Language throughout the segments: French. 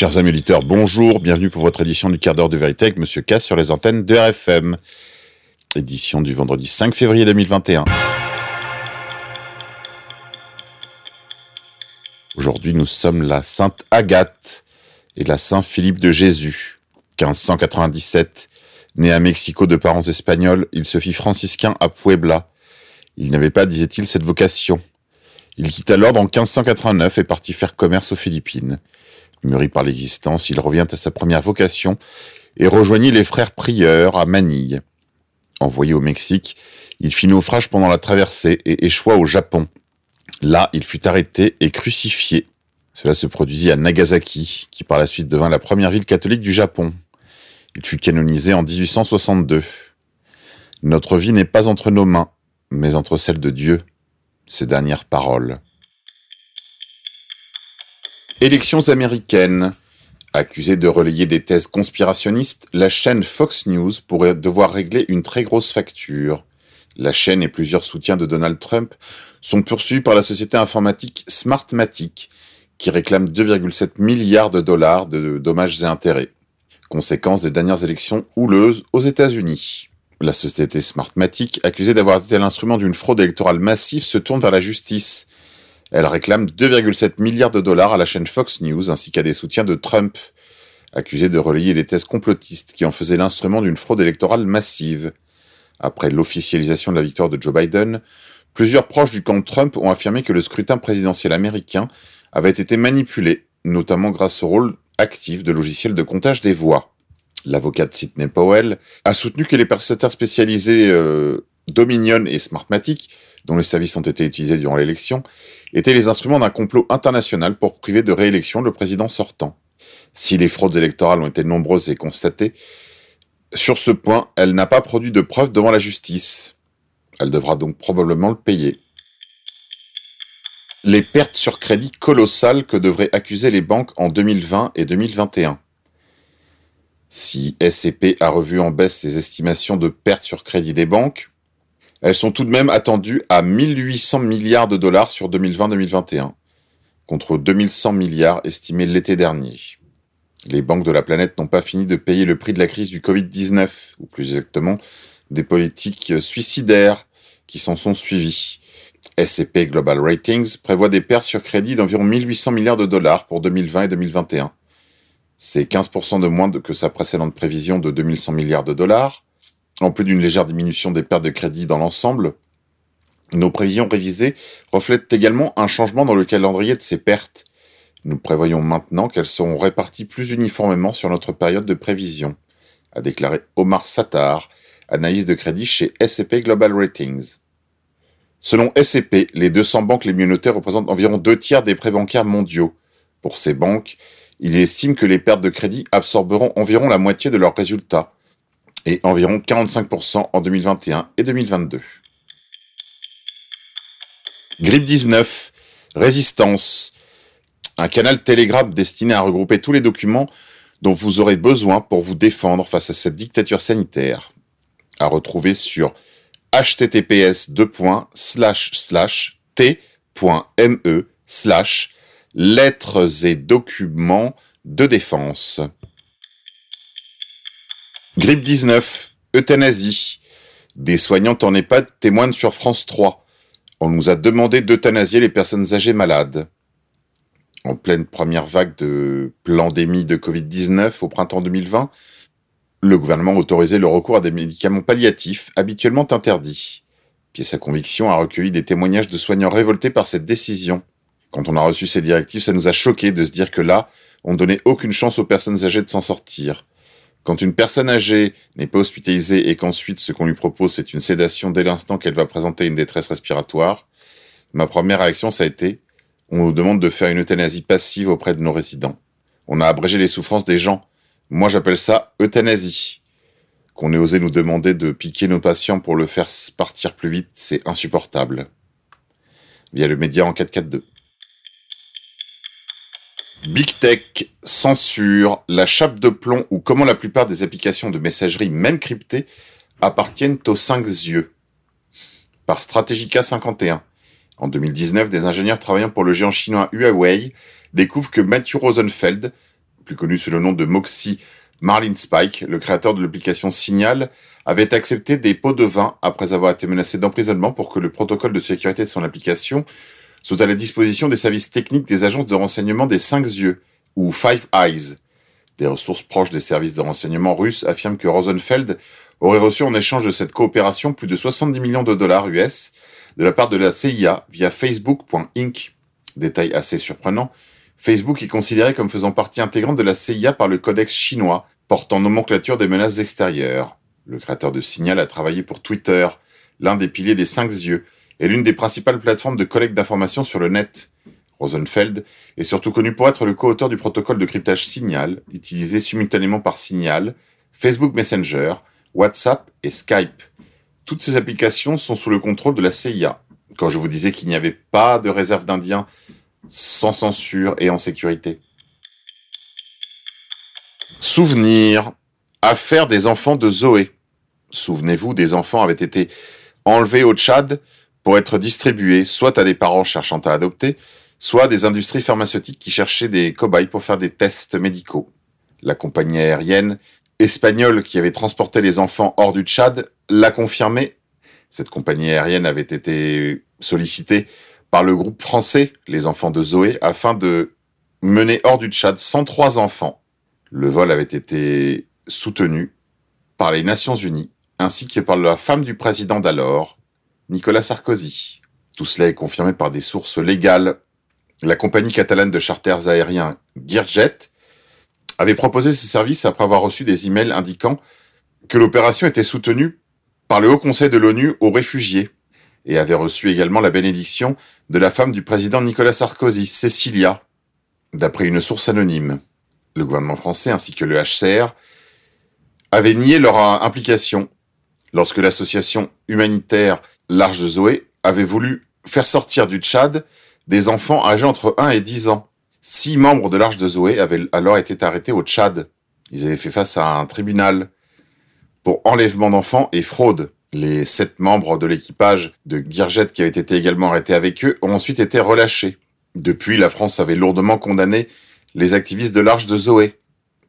Chers amis auditeurs, bonjour, bienvenue pour votre édition du quart d'heure de vérité avec Monsieur K sur les antennes de RFM. Édition du vendredi 5 février 2021. Aujourd'hui, nous sommes la Sainte Agathe et la Saint Philippe de Jésus. 1597, né à Mexico de parents espagnols, il se fit franciscain à Puebla. Il n'avait pas, disait-il, cette vocation. Il quitta l'ordre en 1589 et partit faire commerce aux Philippines. Mûri par l'existence, il revient à sa première vocation et rejoignit les frères prieurs à Manille. Envoyé au Mexique, il fit naufrage pendant la traversée et échoua au Japon. Là, il fut arrêté et crucifié. Cela se produisit à Nagasaki, qui par la suite devint la première ville catholique du Japon. Il fut canonisé en 1862. Notre vie n'est pas entre nos mains, mais entre celles de Dieu. Ses dernières paroles. Élections américaines. Accusée de relayer des thèses conspirationnistes, la chaîne Fox News pourrait devoir régler une très grosse facture. La chaîne et plusieurs soutiens de Donald Trump sont poursuivis par la société informatique Smartmatic, qui réclame 2,7 milliards de dollars de dommages et intérêts, conséquence des dernières élections houleuses aux États-Unis. La société Smartmatic, accusée d'avoir été l'instrument d'une fraude électorale massive, se tourne vers la justice. Elle réclame 2,7 milliards de dollars à la chaîne Fox News ainsi qu'à des soutiens de Trump, accusés de relayer des thèses complotistes qui en faisaient l'instrument d'une fraude électorale massive. Après l'officialisation de la victoire de Joe Biden, plusieurs proches du camp Trump ont affirmé que le scrutin présidentiel américain avait été manipulé, notamment grâce au rôle actif de logiciels de comptage des voix l'avocate Sidney Powell, a soutenu que les prestataires spécialisés euh, Dominion et Smartmatic, dont les services ont été utilisés durant l'élection, étaient les instruments d'un complot international pour priver de réélection le président sortant. Si les fraudes électorales ont été nombreuses et constatées, sur ce point, elle n'a pas produit de preuves devant la justice. Elle devra donc probablement le payer. Les pertes sur crédit colossales que devraient accuser les banques en 2020 et 2021. Si SCP a revu en baisse ses estimations de pertes sur crédit des banques, elles sont tout de même attendues à 1800 milliards de dollars sur 2020-2021, contre 2100 milliards estimés l'été dernier. Les banques de la planète n'ont pas fini de payer le prix de la crise du Covid-19, ou plus exactement, des politiques suicidaires qui s'en sont suivies. SCP Global Ratings prévoit des pertes sur crédit d'environ 1800 milliards de dollars pour 2020 et 2021, c'est 15% de moins que sa précédente prévision de 2100 milliards de dollars. En plus d'une légère diminution des pertes de crédit dans l'ensemble, nos prévisions révisées reflètent également un changement dans le calendrier de ces pertes. Nous prévoyons maintenant qu'elles seront réparties plus uniformément sur notre période de prévision, a déclaré Omar Sattar, analyse de crédit chez SCP Global Ratings. Selon SCP, les 200 banques les mieux notées représentent environ deux tiers des prêts bancaires mondiaux. Pour ces banques, il estime que les pertes de crédit absorberont environ la moitié de leurs résultats, et environ 45% en 2021 et 2022. Grippe 19, résistance, un canal Telegram destiné à regrouper tous les documents dont vous aurez besoin pour vous défendre face à cette dictature sanitaire. À retrouver sur https t.me slash lettres et documents de défense. Grippe 19, euthanasie. Des soignantes en EHPAD témoignent sur France 3. On nous a demandé d'euthanasier les personnes âgées malades. En pleine première vague de pandémie de Covid-19 au printemps 2020, le gouvernement a autorisé le recours à des médicaments palliatifs habituellement interdits. Pièce à conviction a recueilli des témoignages de soignants révoltés par cette décision. Quand on a reçu ces directives, ça nous a choqué de se dire que là, on donnait aucune chance aux personnes âgées de s'en sortir. Quand une personne âgée n'est pas hospitalisée et qu'ensuite ce qu'on lui propose c'est une sédation dès l'instant qu'elle va présenter une détresse respiratoire, ma première réaction ça a été on nous demande de faire une euthanasie passive auprès de nos résidents. On a abrégé les souffrances des gens. Moi j'appelle ça euthanasie. Qu'on ait osé nous demander de piquer nos patients pour le faire partir plus vite, c'est insupportable. Via le média en 442. Big Tech, censure, la chape de plomb ou comment la plupart des applications de messagerie, même cryptées, appartiennent aux cinq yeux. Par Strategica 51. En 2019, des ingénieurs travaillant pour le géant chinois Huawei découvrent que Matthew Rosenfeld, plus connu sous le nom de Moxie Marlin Spike, le créateur de l'application Signal, avait accepté des pots de vin après avoir été menacé d'emprisonnement pour que le protocole de sécurité de son application soit à la disposition des services techniques des agences de renseignement des cinq yeux, ou Five Eyes. Des ressources proches des services de renseignement russes affirment que Rosenfeld aurait reçu en échange de cette coopération plus de 70 millions de dollars US de la part de la CIA via Facebook.inc. Détail assez surprenant, Facebook est considéré comme faisant partie intégrante de la CIA par le codex chinois portant nomenclature des menaces extérieures. Le créateur de Signal a travaillé pour Twitter, l'un des piliers des cinq yeux, et l'une des principales plateformes de collecte d'informations sur le net. Rosenfeld est surtout connu pour être le co-auteur du protocole de cryptage Signal, utilisé simultanément par Signal, Facebook Messenger, WhatsApp et Skype. Toutes ces applications sont sous le contrôle de la CIA. Quand je vous disais qu'il n'y avait pas de réserve d'Indiens sans censure et en sécurité. Souvenir. Affaire des enfants de Zoé. Souvenez-vous, des enfants avaient été enlevés au Tchad pour être distribués soit à des parents cherchant à adopter, soit à des industries pharmaceutiques qui cherchaient des cobayes pour faire des tests médicaux. La compagnie aérienne espagnole qui avait transporté les enfants hors du Tchad l'a confirmé. Cette compagnie aérienne avait été sollicitée par le groupe français Les Enfants de Zoé afin de mener hors du Tchad 103 enfants. Le vol avait été soutenu par les Nations Unies ainsi que par la femme du président d'alors, Nicolas Sarkozy. Tout cela est confirmé par des sources légales. La compagnie catalane de charters aériens Gearjet avait proposé ce service après avoir reçu des emails indiquant que l'opération était soutenue par le Haut Conseil de l'ONU aux réfugiés et avait reçu également la bénédiction de la femme du président Nicolas Sarkozy, Cécilia, d'après une source anonyme. Le gouvernement français ainsi que le HCR avaient nié leur implication lorsque l'association humanitaire L'Arche de Zoé avait voulu faire sortir du Tchad des enfants âgés entre 1 et 10 ans. Six membres de l'Arche de Zoé avaient alors été arrêtés au Tchad. Ils avaient fait face à un tribunal pour enlèvement d'enfants et fraude. Les sept membres de l'équipage de Gearjet qui avaient été également arrêtés avec eux ont ensuite été relâchés. Depuis, la France avait lourdement condamné les activistes de l'Arche de Zoé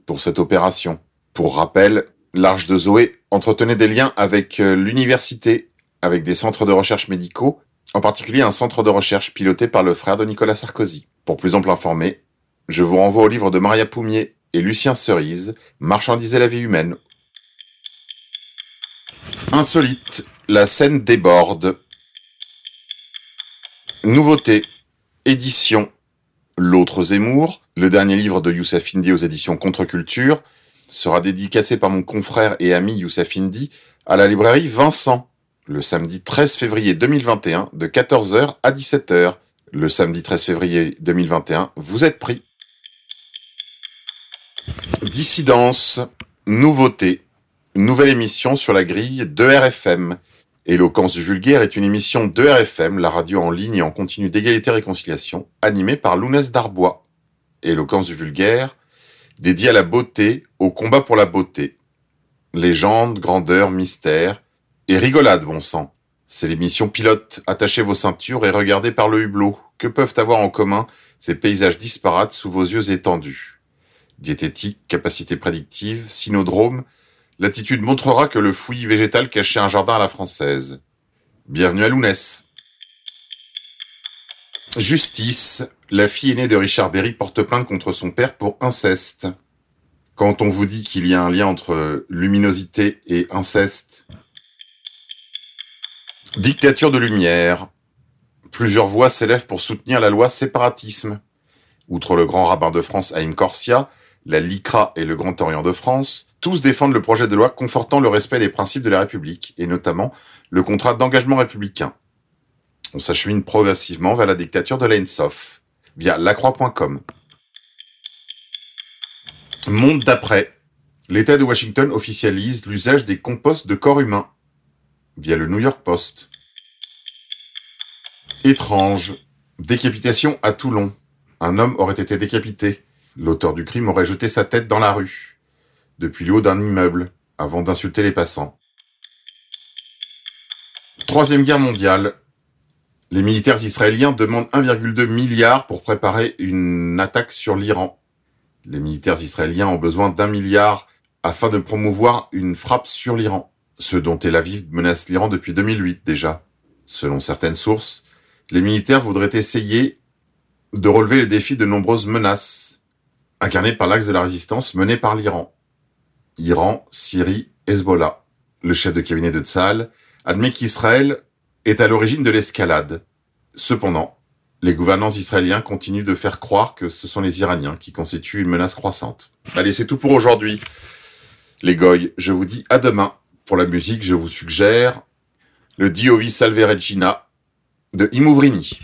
pour cette opération. Pour rappel, l'Arche de Zoé entretenait des liens avec euh, l'université, avec des centres de recherche médicaux, en particulier un centre de recherche piloté par le frère de Nicolas Sarkozy. Pour plus ample informé, je vous renvoie au livre de Maria Poumier et Lucien Cerise, Marchandiser la vie humaine, Insolite, la scène déborde. Nouveauté, édition, L'autre Zemmour, le dernier livre de Youssef Indy aux éditions Contre-Culture, sera dédicacé par mon confrère et ami Youssef Indy à la librairie Vincent, le samedi 13 février 2021 de 14h à 17h. Le samedi 13 février 2021, vous êtes pris. Dissidence, nouveauté, nouvelle émission sur la grille de RFM. Éloquence du vulgaire est une émission de RFM, la radio en ligne et en continu d'égalité et réconciliation, animée par Lounès Darbois. Éloquence du vulgaire, dédiée à la beauté, au combat pour la beauté. Légende, grandeur, mystère et rigolade, bon sang. C'est l'émission pilote. Attachez vos ceintures et regardez par le hublot. Que peuvent avoir en commun ces paysages disparates sous vos yeux étendus? Diététique, capacité prédictive, synodrome, L'attitude montrera que le fouillis végétal cachait un jardin à la française. Bienvenue à Lounès. Justice. La fille aînée de Richard Berry porte plainte contre son père pour inceste. Quand on vous dit qu'il y a un lien entre luminosité et inceste. Dictature de lumière. Plusieurs voix s'élèvent pour soutenir la loi séparatisme. Outre le grand rabbin de France Haïm Corsia, la LICRA et le Grand Orient de France, tous défendent le projet de loi confortant le respect des principes de la République, et notamment le contrat d'engagement républicain. On s'achemine progressivement vers la dictature de l'ENSOF, via lacroix.com. Monde d'après. L'État de Washington officialise l'usage des composts de corps humains, via le New York Post. Étrange. Décapitation à Toulon. Un homme aurait été décapité. L'auteur du crime aurait jeté sa tête dans la rue, depuis le haut d'un immeuble, avant d'insulter les passants. Troisième guerre mondiale. Les militaires israéliens demandent 1,2 milliard pour préparer une attaque sur l'Iran. Les militaires israéliens ont besoin d'un milliard afin de promouvoir une frappe sur l'Iran, ce dont Tel Aviv menace l'Iran depuis 2008 déjà. Selon certaines sources, les militaires voudraient essayer de relever les défis de nombreuses menaces incarnées par l'axe de la résistance mené par l'Iran. Iran, Syrie, Hezbollah. Le chef de cabinet de Tzal admet qu'Israël est à l'origine de l'escalade. Cependant, les gouvernants israéliens continuent de faire croire que ce sont les Iraniens qui constituent une menace croissante. Allez, c'est tout pour aujourd'hui. Les goy, je vous dis à demain. Pour la musique, je vous suggère le Diovi Salve Regina de Imouvrini.